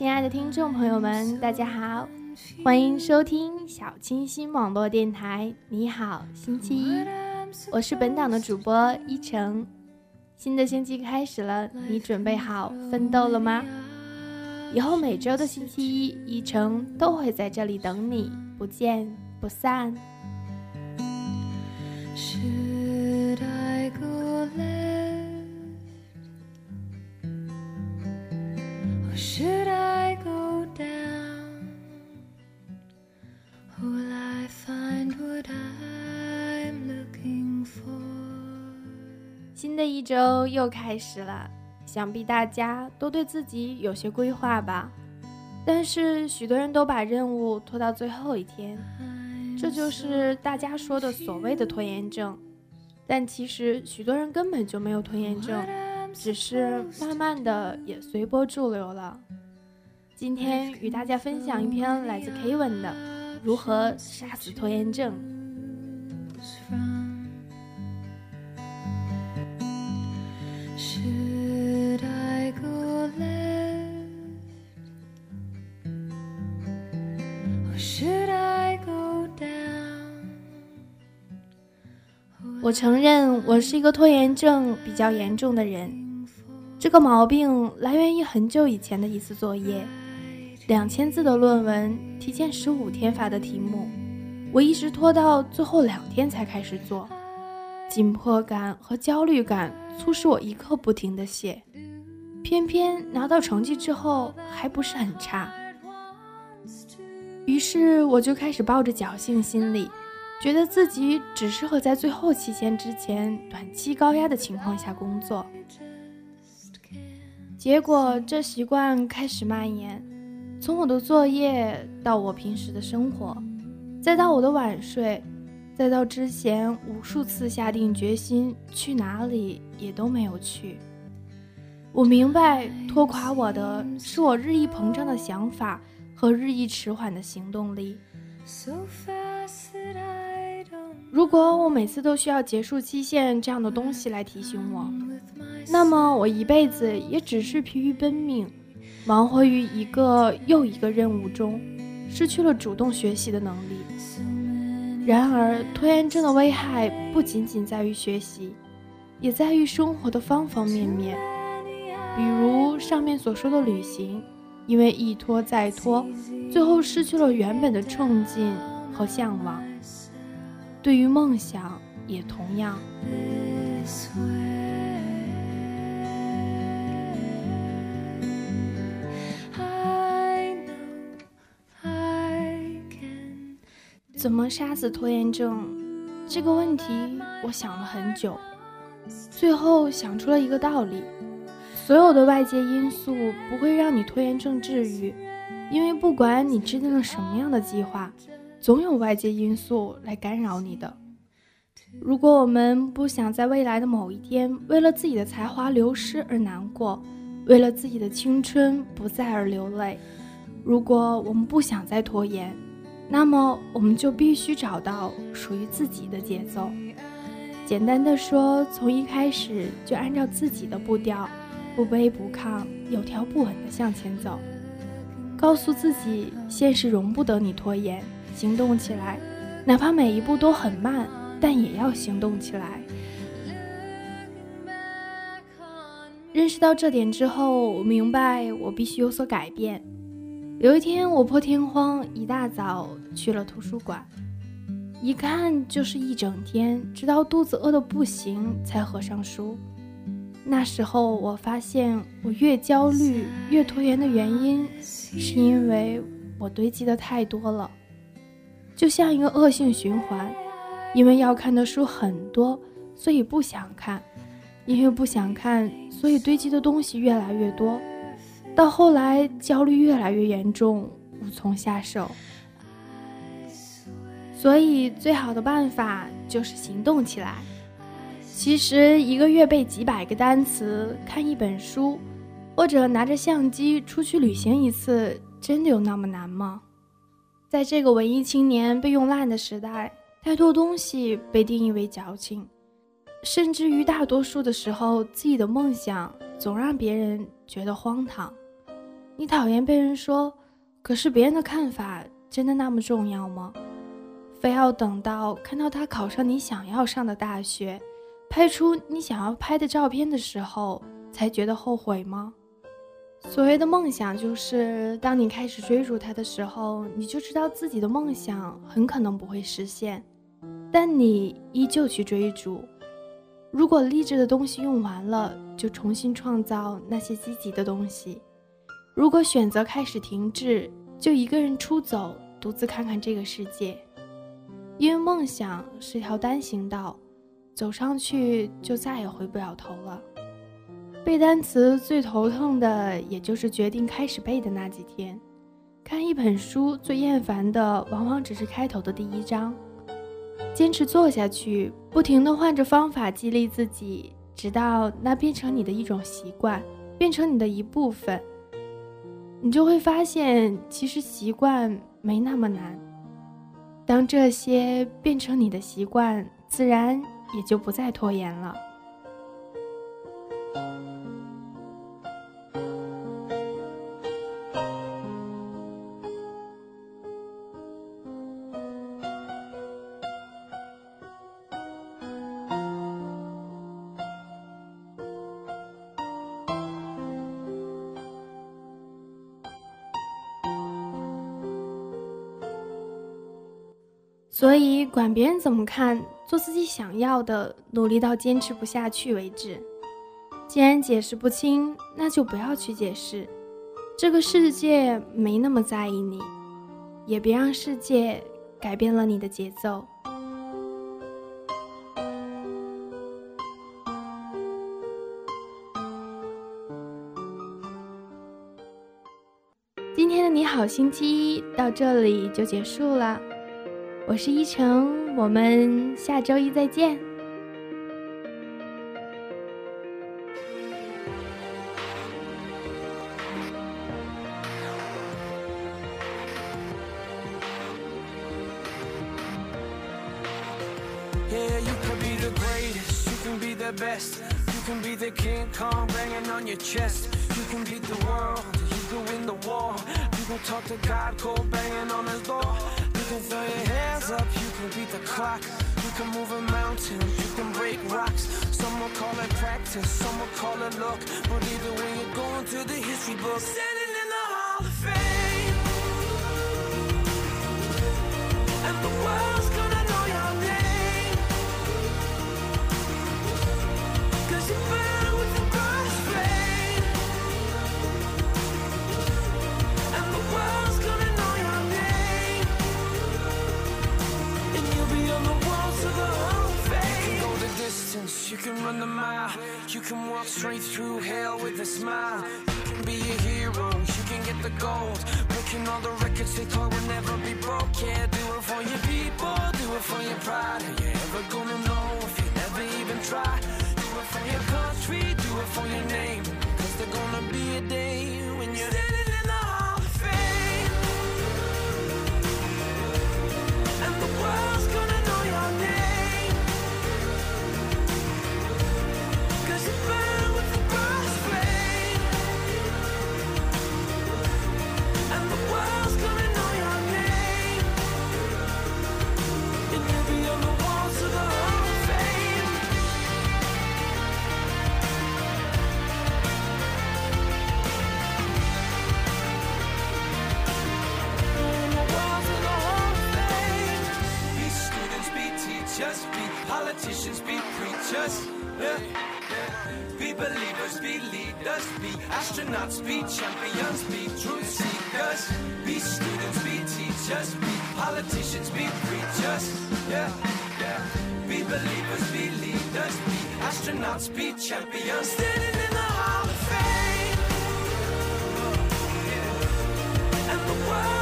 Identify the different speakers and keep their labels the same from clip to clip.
Speaker 1: 亲爱的听众朋友们，大家好，欢迎收听小清新网络电台。你好，星期一，我是本档的主播一成。新的星期开始了，你准备好奋斗了吗？以后每周的星期一，一成都会在这里等你，不见不散。的一周又开始了，想必大家都对自己有些规划吧。但是许多人都把任务拖到最后一天，这就是大家说的所谓的拖延症。但其实许多人根本就没有拖延症，只是慢慢的也随波逐流了。今天与大家分享一篇来自 Kevin 的《如何杀死拖延症》。我承认我是一个拖延症比较严重的人，这个毛病来源于很久以前的一次作业，两千字的论文，提前十五天发的题目，我一直拖到最后两天才开始做，紧迫感和焦虑感促使我一刻不停的写，偏偏拿到成绩之后还不是很差，于是我就开始抱着侥幸心理。觉得自己只适合在最后期限之前短期高压的情况下工作，结果这习惯开始蔓延，从我的作业到我平时的生活，再到我的晚睡，再到之前无数次下定决心去哪里也都没有去。我明白，拖垮我的是我日益膨胀的想法和日益迟缓的行动力。如果我每次都需要结束期限这样的东西来提醒我，那么我一辈子也只是疲于奔命，忙活于一个又一个任务中，失去了主动学习的能力。然而，拖延症的危害不仅仅在于学习，也在于生活的方方面面。比如上面所说的旅行，因为一拖再拖，最后失去了原本的冲劲和向往。对于梦想也同样。怎么杀死拖延症？这个问题我想了很久，最后想出了一个道理：所有的外界因素不会让你拖延症治愈，因为不管你制定了什么样的计划。总有外界因素来干扰你的。如果我们不想在未来的某一天为了自己的才华流失而难过，为了自己的青春不再而流泪，如果我们不想再拖延，那么我们就必须找到属于自己的节奏。简单的说，从一开始就按照自己的步调，不卑不亢，有条不紊地向前走。告诉自己，现实容不得你拖延。行动起来，哪怕每一步都很慢，但也要行动起来。认识到这点之后，我明白我必须有所改变。有一天，我破天荒一大早去了图书馆，一看就是一整天，直到肚子饿得不行才合上书。那时候，我发现我越焦虑、越拖延的原因，是因为我堆积的太多了。就像一个恶性循环，因为要看的书很多，所以不想看；因为不想看，所以堆积的东西越来越多，到后来焦虑越来越严重，无从下手。所以最好的办法就是行动起来。其实一个月背几百个单词，看一本书，或者拿着相机出去旅行一次，真的有那么难吗？在这个文艺青年被用烂的时代，太多东西被定义为矫情，甚至于大多数的时候，自己的梦想总让别人觉得荒唐。你讨厌被人说，可是别人的看法真的那么重要吗？非要等到看到他考上你想要上的大学，拍出你想要拍的照片的时候，才觉得后悔吗？所谓的梦想，就是当你开始追逐它的时候，你就知道自己的梦想很可能不会实现，但你依旧去追逐。如果励志的东西用完了，就重新创造那些积极的东西；如果选择开始停滞，就一个人出走，独自看看这个世界。因为梦想是条单行道，走上去就再也回不了头了。背单词最头痛的，也就是决定开始背的那几天。看一本书最厌烦的，往往只是开头的第一章。坚持做下去，不停地换着方法激励自己，直到那变成你的一种习惯，变成你的一部分，你就会发现，其实习惯没那么难。当这些变成你的习惯，自然也就不再拖延了。所以，管别人怎么看，做自己想要的，努力到坚持不下去为止。既然解释不清，那就不要去解释。这个世界没那么在意你，也别让世界改变了你的节奏。今天的你好星期一到这里就结束了。我是依晨，我们下周一再见。
Speaker 2: Throw your hands up, you can beat the clock. You can move a mountain, you can break rocks. Some will call it practice, some will call it luck. But either way, you're going to the history books. Can run the mile. You can walk straight through hell with a smile. You can be a hero, you can get the gold. Breaking all the records they thought would never be broke. Yeah, do it for your people, do it for your pride. Are you ever gonna know if you never even try? Do it for your country, do it for your name. Cause there's gonna be a day when you're
Speaker 3: politicians, be preachers. Be believers, be leaders, be astronauts, be champions, be truth seekers. Be students, be teachers, be politicians, be preachers. Yeah, yeah. Be believers, be leaders, be astronauts, be champions.
Speaker 2: Standing in the Hall of Fame. Oh, and the world's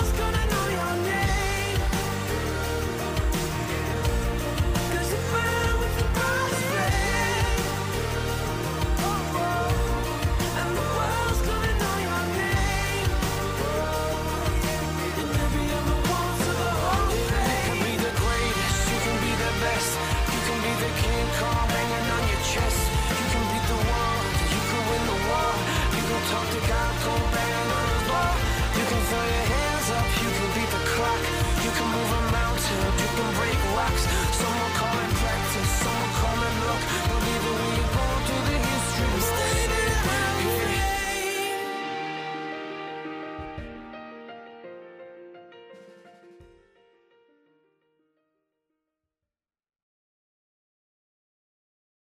Speaker 2: box. Someone